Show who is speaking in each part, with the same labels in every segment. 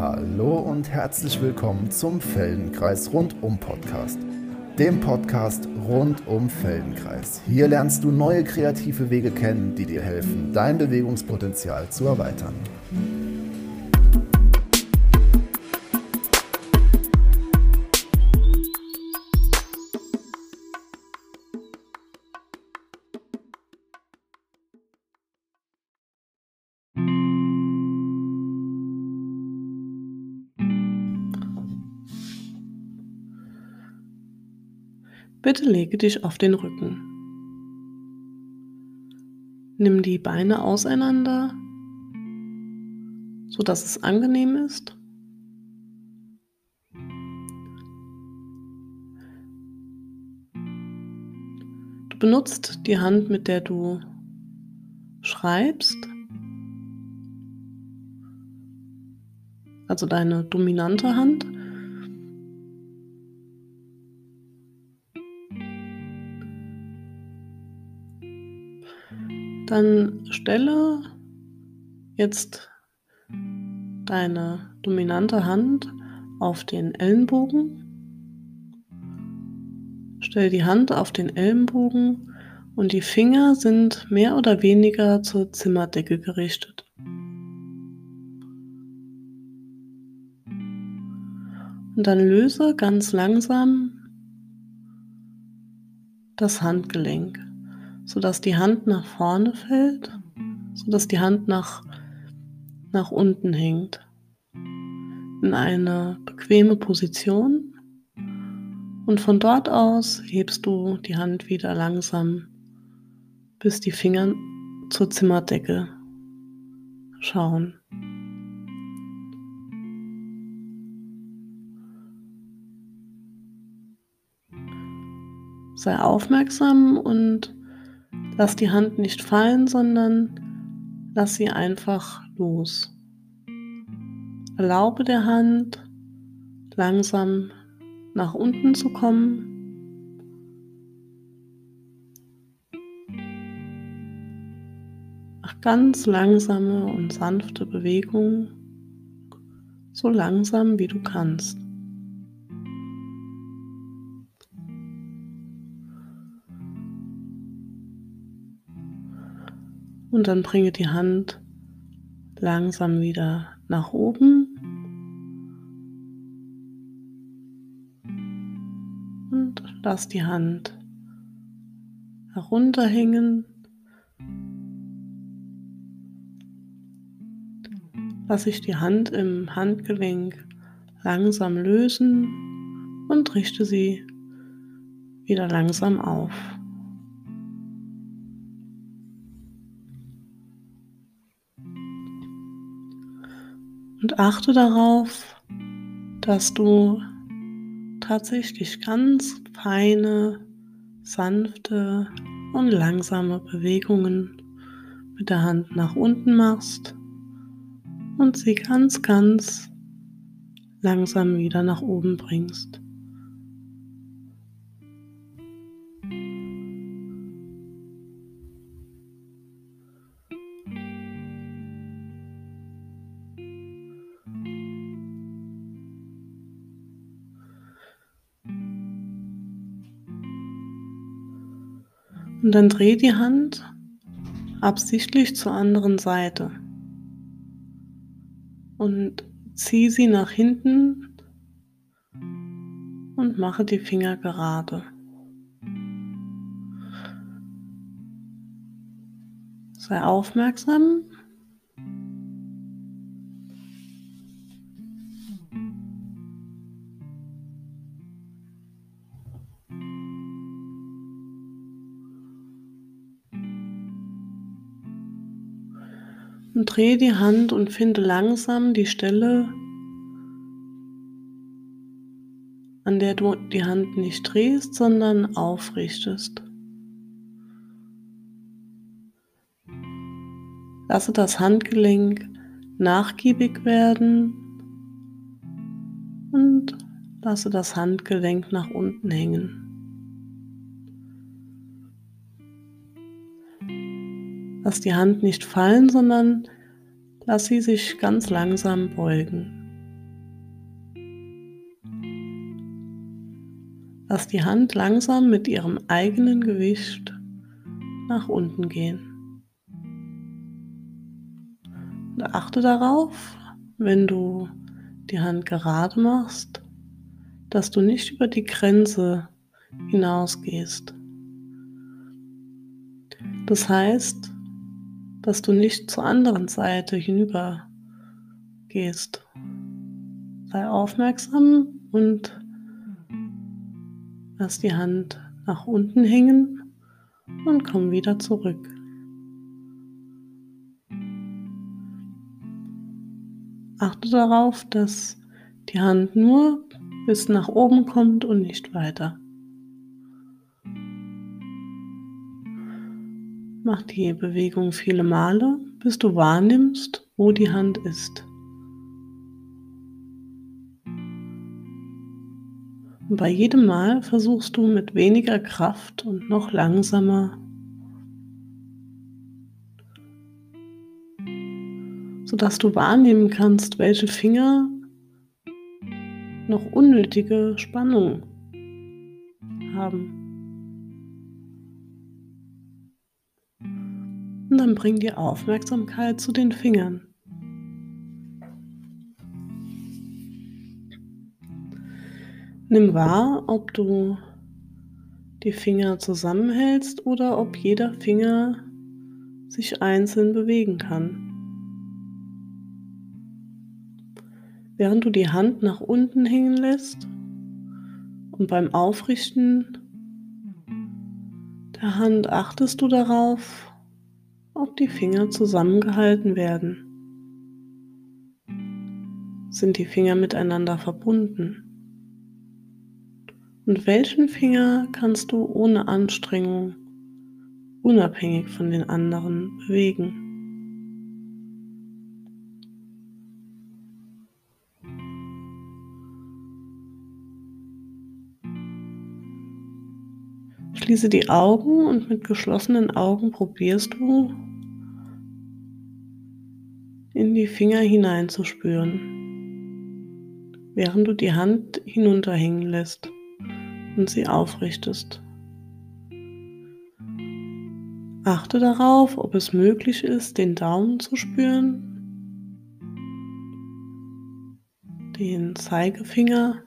Speaker 1: Hallo und herzlich willkommen zum Feldenkreis Rundum Podcast. Dem Podcast rund um Feldenkreis. Hier lernst du neue kreative Wege kennen, die dir helfen, dein Bewegungspotenzial zu erweitern.
Speaker 2: Bitte lege dich auf den Rücken. Nimm die Beine auseinander, sodass es angenehm ist. Du benutzt die Hand, mit der du schreibst, also deine dominante Hand. Dann stelle jetzt deine dominante Hand auf den Ellenbogen. Stell die Hand auf den Ellenbogen und die Finger sind mehr oder weniger zur Zimmerdecke gerichtet. Und dann löse ganz langsam das Handgelenk sodass die Hand nach vorne fällt, sodass die Hand nach, nach unten hängt. In eine bequeme Position. Und von dort aus hebst du die Hand wieder langsam, bis die Finger zur Zimmerdecke schauen. Sei aufmerksam und Lass die Hand nicht fallen, sondern lass sie einfach los. Erlaube der Hand langsam nach unten zu kommen. Mach ganz langsame und sanfte Bewegungen, so langsam wie du kannst. Und dann bringe die Hand langsam wieder nach oben. Und lass die Hand herunterhängen. Lass ich die Hand im Handgelenk langsam lösen und richte sie wieder langsam auf. Und achte darauf, dass du tatsächlich ganz feine, sanfte und langsame Bewegungen mit der Hand nach unten machst und sie ganz, ganz langsam wieder nach oben bringst. Und dann dreh die Hand absichtlich zur anderen Seite und zieh sie nach hinten und mache die Finger gerade. Sei aufmerksam drehe die Hand und finde langsam die Stelle, an der du die Hand nicht drehst, sondern aufrichtest. Lasse das Handgelenk nachgiebig werden und lasse das Handgelenk nach unten hängen. Lass die Hand nicht fallen, sondern Lass sie sich ganz langsam beugen. Lass die Hand langsam mit ihrem eigenen Gewicht nach unten gehen. Und achte darauf, wenn du die Hand gerade machst, dass du nicht über die Grenze hinausgehst. Das heißt, dass du nicht zur anderen Seite hinüber gehst. Sei aufmerksam und lass die Hand nach unten hängen und komm wieder zurück. Achte darauf, dass die Hand nur bis nach oben kommt und nicht weiter. Mach die Bewegung viele Male, bis du wahrnimmst, wo die Hand ist. Und bei jedem Mal versuchst du mit weniger Kraft und noch langsamer sodass du wahrnehmen kannst, welche Finger noch unnötige Spannung haben. Dann bring die Aufmerksamkeit zu den Fingern. Nimm wahr, ob du die Finger zusammenhältst oder ob jeder Finger sich einzeln bewegen kann. Während du die Hand nach unten hängen lässt und beim Aufrichten der Hand achtest du darauf, ob die Finger zusammengehalten werden. Sind die Finger miteinander verbunden? Und welchen Finger kannst du ohne Anstrengung, unabhängig von den anderen, bewegen? Schließe die Augen und mit geschlossenen Augen probierst du in die Finger hineinzuspüren, während du die Hand hinunterhängen lässt und sie aufrichtest. Achte darauf, ob es möglich ist, den Daumen zu spüren, den Zeigefinger,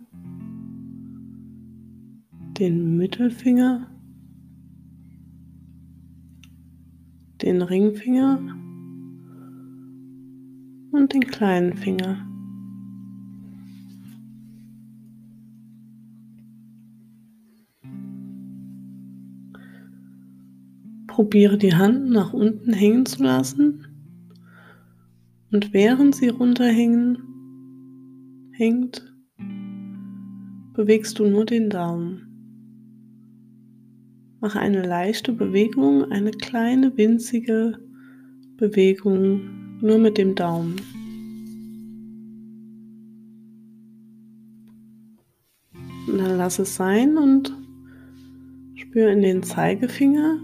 Speaker 2: den Mittelfinger den Ringfinger und den kleinen Finger. Probiere die Hand nach unten hängen zu lassen und während sie runterhängen hängt, bewegst du nur den Daumen. Mache eine leichte Bewegung, eine kleine winzige Bewegung nur mit dem Daumen. Und dann lass es sein und spüre in den Zeigefinger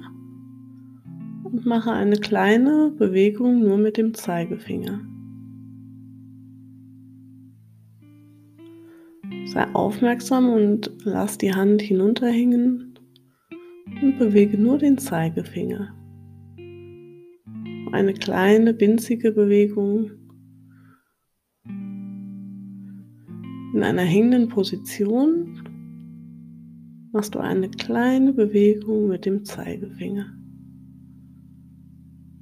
Speaker 2: und mache eine kleine Bewegung nur mit dem Zeigefinger. Sei aufmerksam und lass die Hand hinunterhängen und bewege nur den Zeigefinger. Eine kleine winzige Bewegung in einer hängenden Position machst du eine kleine Bewegung mit dem Zeigefinger.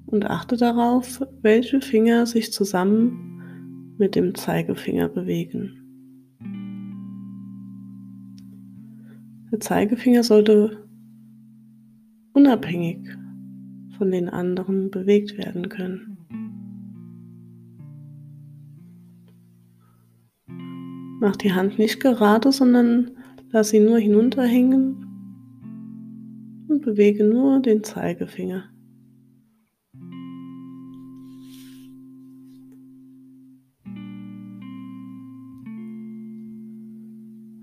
Speaker 2: Und achte darauf, welche Finger sich zusammen mit dem Zeigefinger bewegen. Der Zeigefinger sollte unabhängig von den anderen bewegt werden können. Mach die Hand nicht gerade, sondern lass sie nur hinunterhängen und bewege nur den Zeigefinger.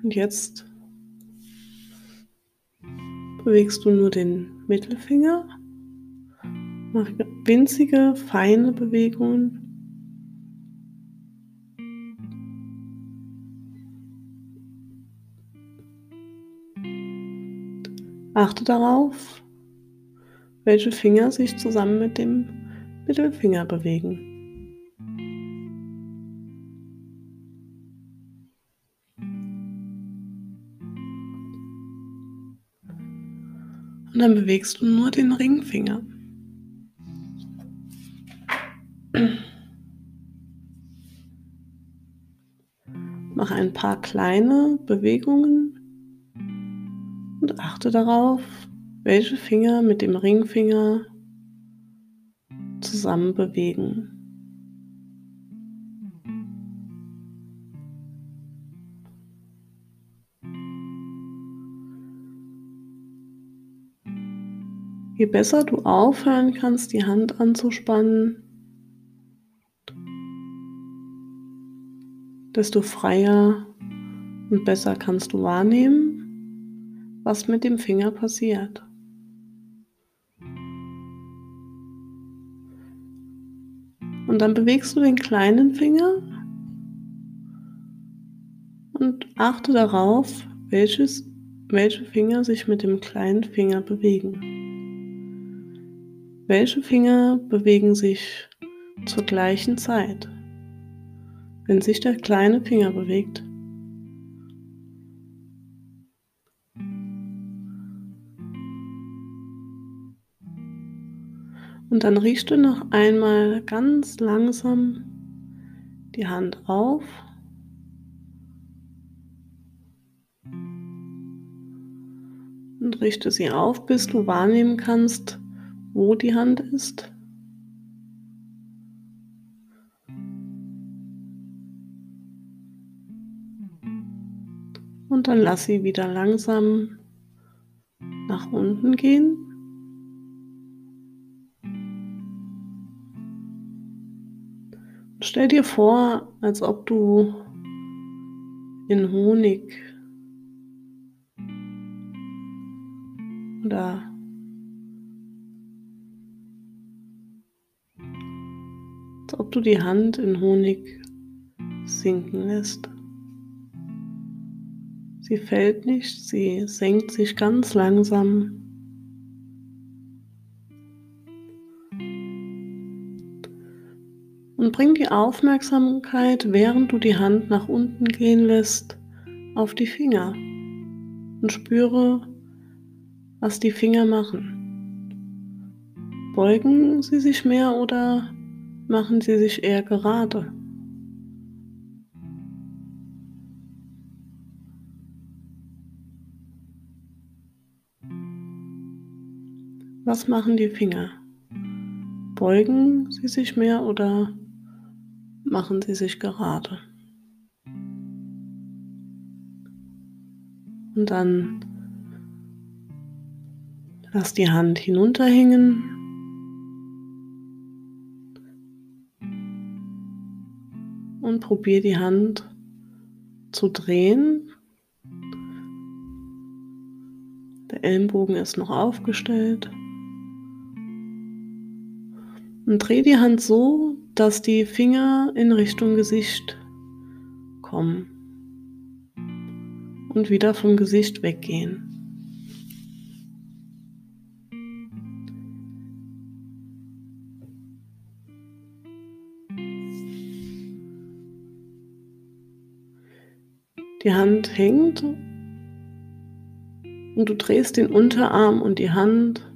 Speaker 2: Und jetzt bewegst du nur den Mittelfinger. Mach winzige, feine Bewegungen. Achte darauf, welche Finger sich zusammen mit dem Mittelfinger bewegen. Und dann bewegst du nur den Ringfinger. Paar kleine Bewegungen und achte darauf, welche Finger mit dem Ringfinger zusammen bewegen. Je besser du aufhören kannst, die Hand anzuspannen, desto freier und besser kannst du wahrnehmen, was mit dem Finger passiert. Und dann bewegst du den kleinen Finger und achte darauf, welches, welche Finger sich mit dem kleinen Finger bewegen. Welche Finger bewegen sich zur gleichen Zeit, wenn sich der kleine Finger bewegt? Und dann riechst du noch einmal ganz langsam die Hand auf. Und richte sie auf, bis du wahrnehmen kannst, wo die Hand ist. Dann lass sie wieder langsam nach unten gehen. stell dir vor, als ob du in Honig oder als ob du die Hand in Honig sinken lässt. Sie fällt nicht, sie senkt sich ganz langsam. Und bring die Aufmerksamkeit, während du die Hand nach unten gehen lässt, auf die Finger und spüre, was die Finger machen. Beugen sie sich mehr oder machen sie sich eher gerade. Was machen die Finger? Beugen sie sich mehr oder machen sie sich gerade? Und dann lass die Hand hinunterhängen und probiere die Hand zu drehen. Der Ellenbogen ist noch aufgestellt. Und dreh die Hand so, dass die Finger in Richtung Gesicht kommen und wieder vom Gesicht weggehen. Die Hand hängt und du drehst den Unterarm und die Hand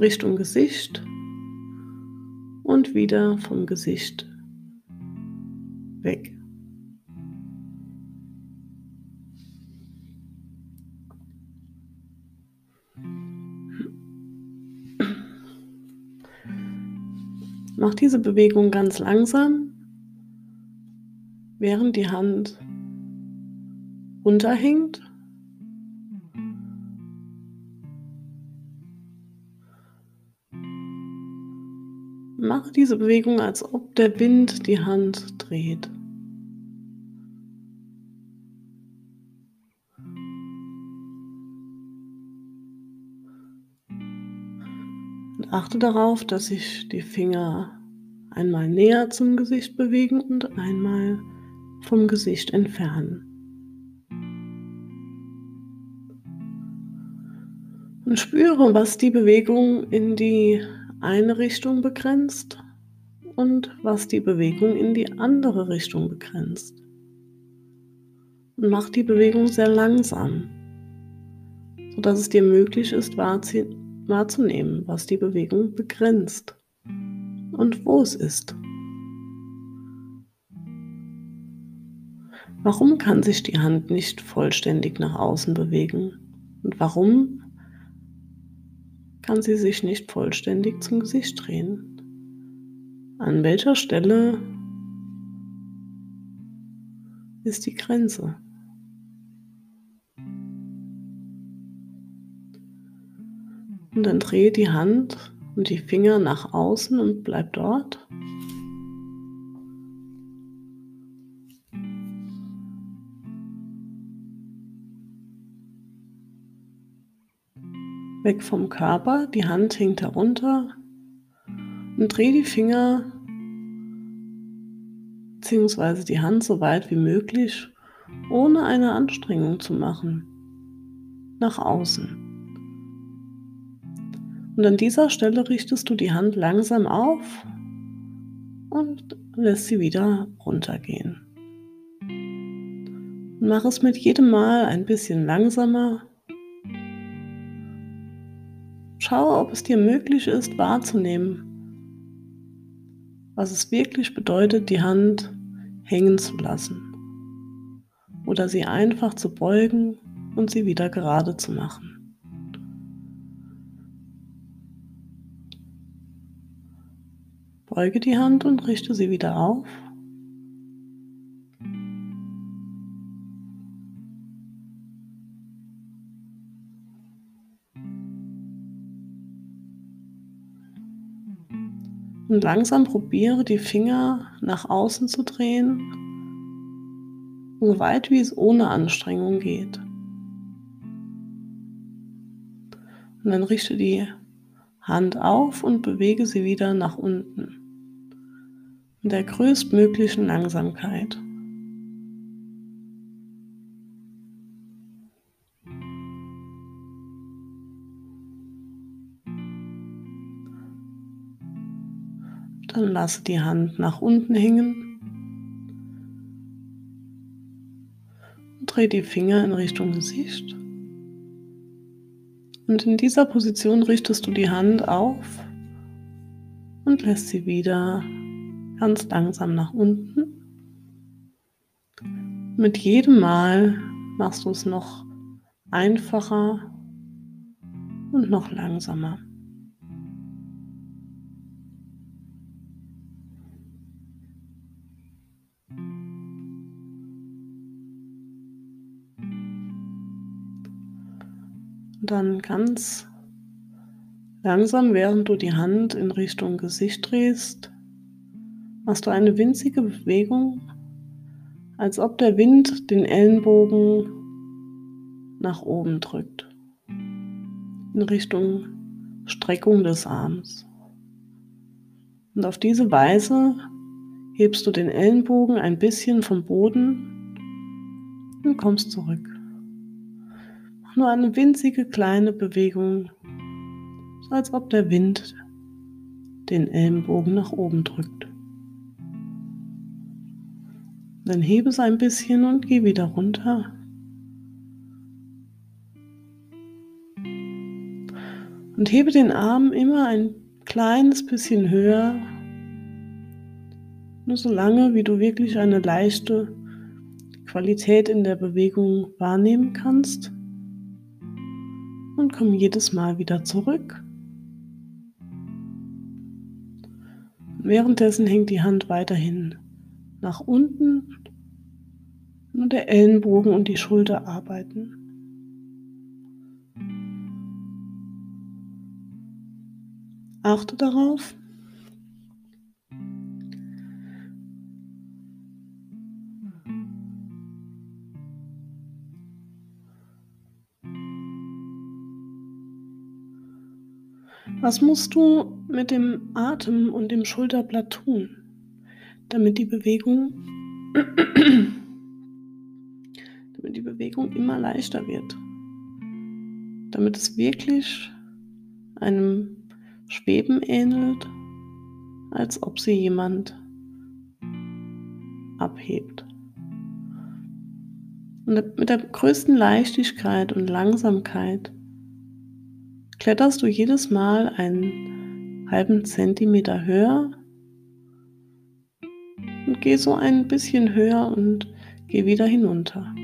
Speaker 2: Richtung Gesicht und wieder vom Gesicht weg. Mach diese Bewegung ganz langsam während die Hand runterhängt. Mache diese Bewegung, als ob der Wind die Hand dreht. Und achte darauf, dass sich die Finger einmal näher zum Gesicht bewegen und einmal vom Gesicht entfernen. Und spüre, was die Bewegung in die eine Richtung begrenzt und was die Bewegung in die andere Richtung begrenzt. Und mach die Bewegung sehr langsam, sodass es dir möglich ist, wahrzunehmen, was die Bewegung begrenzt und wo es ist. Warum kann sich die Hand nicht vollständig nach außen bewegen? Und warum kann sie sich nicht vollständig zum Gesicht drehen? An welcher Stelle ist die Grenze? Und dann drehe die Hand und die Finger nach außen und bleib dort. Weg vom Körper, die Hand hängt herunter und dreh die Finger bzw. die Hand so weit wie möglich, ohne eine Anstrengung zu machen, nach außen. Und an dieser Stelle richtest du die Hand langsam auf und lässt sie wieder runtergehen. Mach es mit jedem Mal ein bisschen langsamer Schaue, ob es dir möglich ist wahrzunehmen, was es wirklich bedeutet, die Hand hängen zu lassen oder sie einfach zu beugen und sie wieder gerade zu machen. Beuge die Hand und richte sie wieder auf Und langsam probiere die Finger nach außen zu drehen, so weit wie es ohne Anstrengung geht. Und dann richte die Hand auf und bewege sie wieder nach unten. In der größtmöglichen Langsamkeit. Dann lasse die Hand nach unten hängen. Und dreh die Finger in Richtung Gesicht. Und in dieser Position richtest du die Hand auf und lässt sie wieder ganz langsam nach unten. Mit jedem Mal machst du es noch einfacher und noch langsamer. Dann ganz langsam, während du die Hand in Richtung Gesicht drehst, machst du eine winzige Bewegung, als ob der Wind den Ellenbogen nach oben drückt, in Richtung Streckung des Arms. Und auf diese Weise hebst du den Ellenbogen ein bisschen vom Boden und kommst zurück nur eine winzige kleine Bewegung, so als ob der Wind den Ellenbogen nach oben drückt. Dann hebe es ein bisschen und geh wieder runter. Und hebe den Arm immer ein kleines bisschen höher, nur so lange, wie du wirklich eine leichte Qualität in der Bewegung wahrnehmen kannst und komm jedes Mal wieder zurück. Währenddessen hängt die Hand weiterhin nach unten. Nur der Ellenbogen und die Schulter arbeiten. Achte darauf, Was musst du mit dem Atem und dem Schulterblatt tun, damit die Bewegung, damit die Bewegung immer leichter wird? damit es wirklich einem Schweben ähnelt, als ob sie jemand abhebt. Und mit der größten Leichtigkeit und Langsamkeit kletterst du jedes Mal einen halben Zentimeter höher und geh so ein bisschen höher und geh wieder hinunter.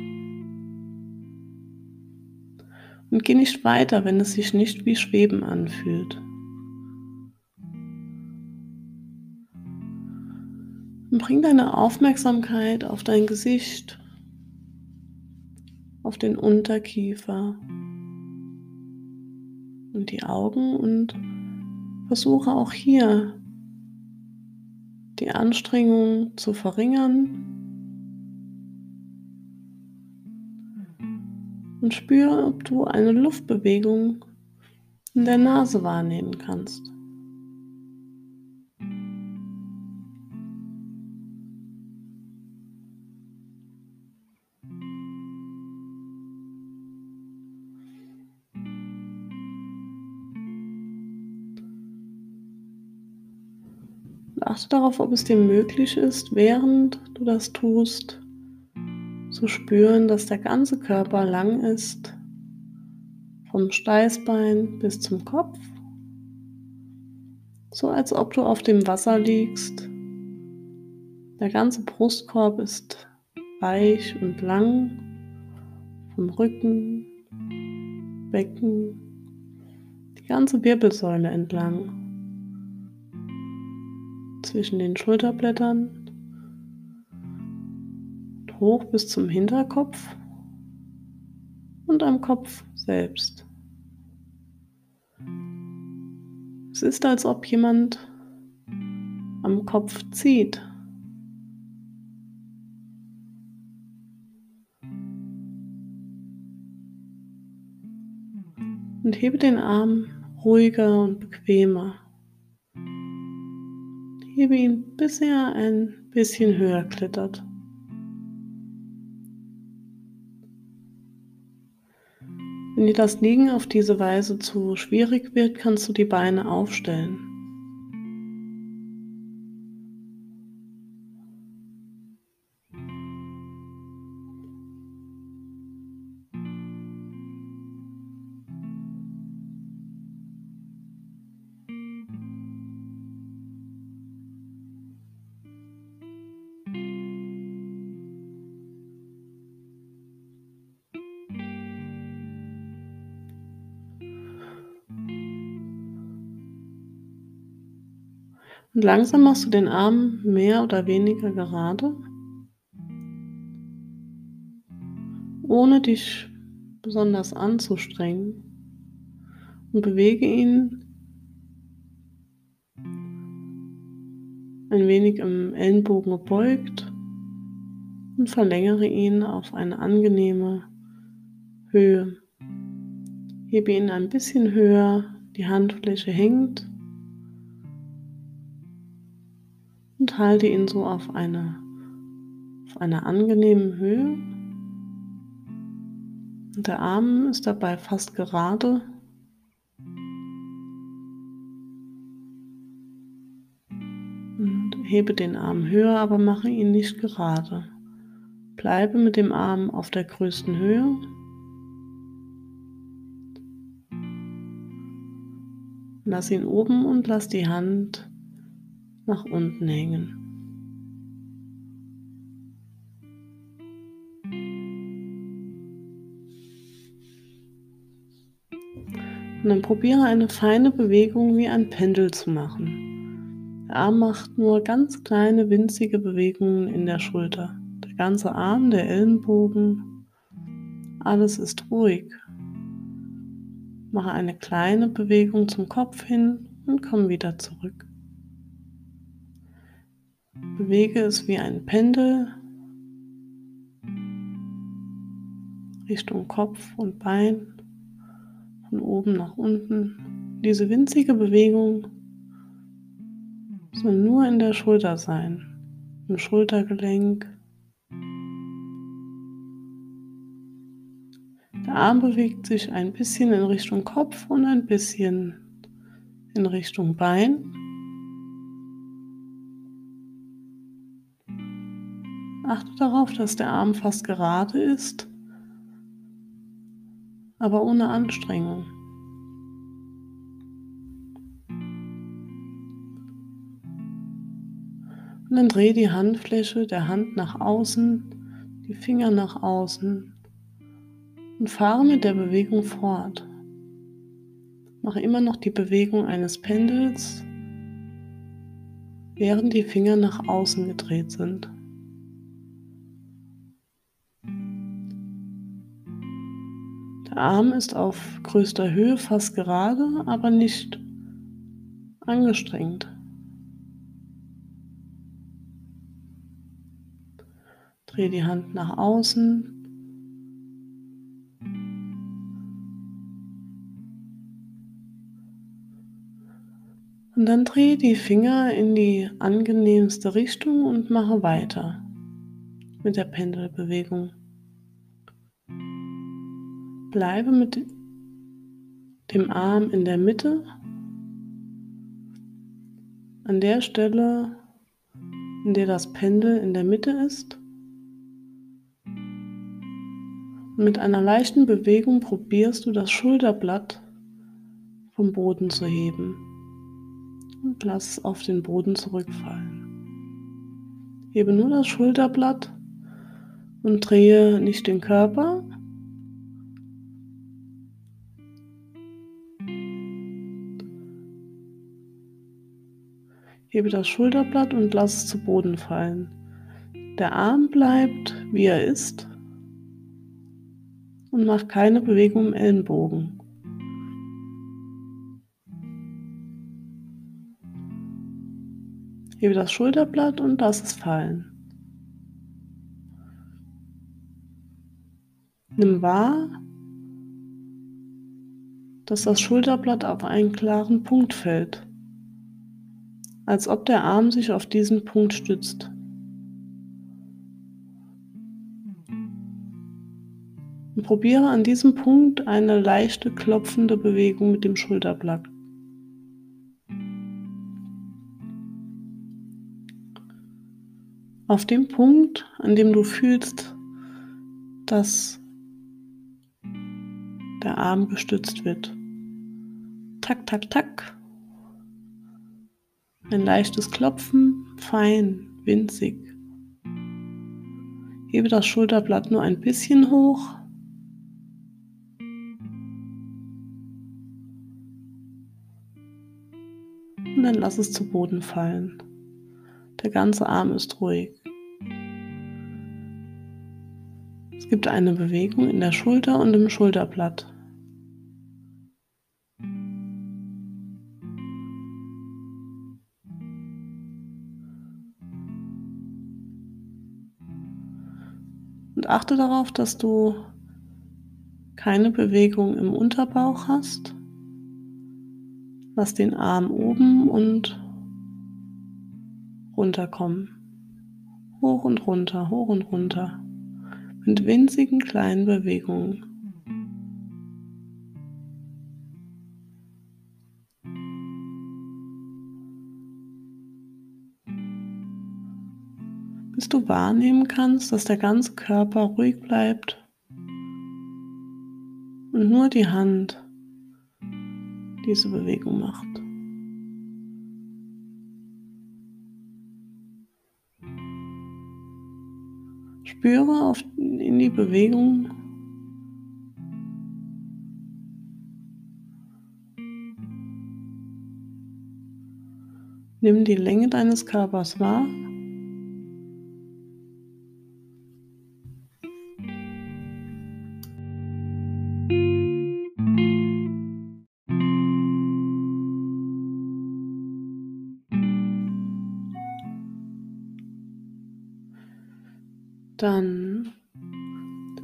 Speaker 2: Und geh nicht weiter, wenn es sich nicht wie Schweben anfühlt. Und bring deine Aufmerksamkeit auf dein Gesicht, auf den Unterkiefer und die Augen und versuche auch hier die Anstrengung zu verringern und spüre, ob du eine Luftbewegung in der Nase wahrnehmen kannst. Achte darauf, ob es dir möglich ist, während du das tust, zu spüren, dass der ganze Körper lang ist, vom Steißbein bis zum Kopf, so als ob du auf dem Wasser liegst. Der ganze Brustkorb ist weich und lang, vom Rücken, Becken, die ganze Wirbelsäule entlang zwischen den Schulterblättern hoch bis zum Hinterkopf und am Kopf selbst. Es ist, als ob jemand am Kopf zieht. Und hebe den Arm ruhiger und bequemer. Hebe ihn, bis er ein bisschen höher klettert. Wenn dir das Liegen auf diese Weise zu schwierig wird, kannst du die Beine aufstellen. Und langsam machst du den Arm mehr oder weniger gerade, ohne dich besonders anzustrengen. Und bewege ihn ein wenig im Ellenbogen gebeugt. Und verlängere ihn auf eine angenehme Höhe. Hebe ihn ein bisschen höher, die Handfläche hängt halte ihn so auf einer auf einer angenehmen Höhe. Und der Arm ist dabei fast gerade. Und hebe den Arm höher, aber mache ihn nicht gerade. Bleibe mit dem Arm auf der größten Höhe. Lass ihn oben und lass die Hand nach unten hängen. Und dann probiere eine feine Bewegung wie ein Pendel zu machen. Der Arm macht nur ganz kleine winzige Bewegungen in der Schulter. Der ganze Arm, der Ellenbogen, alles ist ruhig. Mache eine kleine Bewegung zum Kopf hin und komm wieder zurück. Bewege es wie ein Pendel Richtung Kopf und Bein, von oben nach unten. Diese winzige Bewegung soll nur in der Schulter sein, im Schultergelenk. Der Arm bewegt sich ein bisschen in Richtung Kopf und ein bisschen in Richtung Bein. Achte darauf, dass der Arm fast gerade ist, aber ohne Anstrengung. Und dann dreh die Handfläche der Hand nach außen, die Finger nach außen und fahre mit der Bewegung fort. Mache immer noch die Bewegung eines Pendels, während die Finger nach außen gedreht sind. Der Arm ist auf größter Höhe fast gerade, aber nicht angestrengt. Dreh die Hand nach außen. Und dann drehe die Finger in die angenehmste Richtung und mache weiter mit der Pendelbewegung. Bleibe mit dem Arm in der Mitte, an der Stelle, in der das Pendel in der Mitte ist. Mit einer leichten Bewegung probierst du das Schulterblatt vom Boden zu heben und lass es auf den Boden zurückfallen. Hebe nur das Schulterblatt und drehe nicht den Körper. Hebe das Schulterblatt und lass es zu Boden fallen. Der Arm bleibt, wie er ist und mach keine Bewegung im Ellenbogen. Hebe das Schulterblatt und lass es fallen. Nimm wahr, dass das Schulterblatt auf einen klaren Punkt fällt, als ob der Arm sich auf diesen Punkt stützt. Und probiere an diesem Punkt eine leichte klopfende Bewegung mit dem Schulterblatt. Auf dem Punkt, an dem du fühlst, dass der Arm gestützt wird. Tak, tak, tak. Ein leichtes Klopfen, fein, winzig. Hebe das Schulterblatt nur ein bisschen hoch und dann lass es zu Boden fallen. Der ganze Arm ist ruhig. Es gibt eine Bewegung in der Schulter und im Schulterblatt. Achte darauf, dass du keine Bewegung im Unterbauch hast Lass den Arm oben und runter kommen. Hoch und runter, hoch und runter. Mit winzigen kleinen Bewegungen. Bis du wahrnehmen kannst, dass der ganze Körper ruhig bleibt und nur die Hand diese Bewegung macht. Spüre auf, in die Bewegung. Nimm die Länge deines Körpers wahr.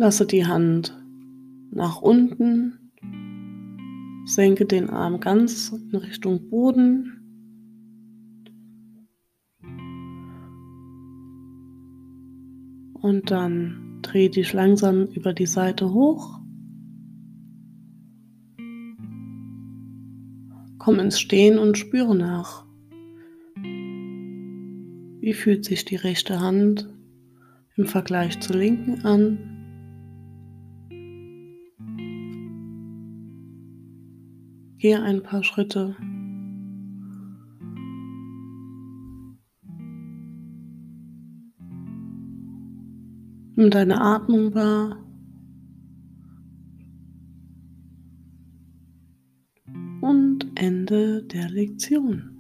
Speaker 2: Lasse die Hand nach unten, senke den Arm ganz in Richtung Boden. Und dann drehe dich langsam über die Seite hoch. Komm ins Stehen und spüre nach. Wie fühlt sich die rechte Hand im Vergleich zur linken an? Gehe ein paar Schritte. Nimm deine Atmung wahr. Und Ende der Lektion.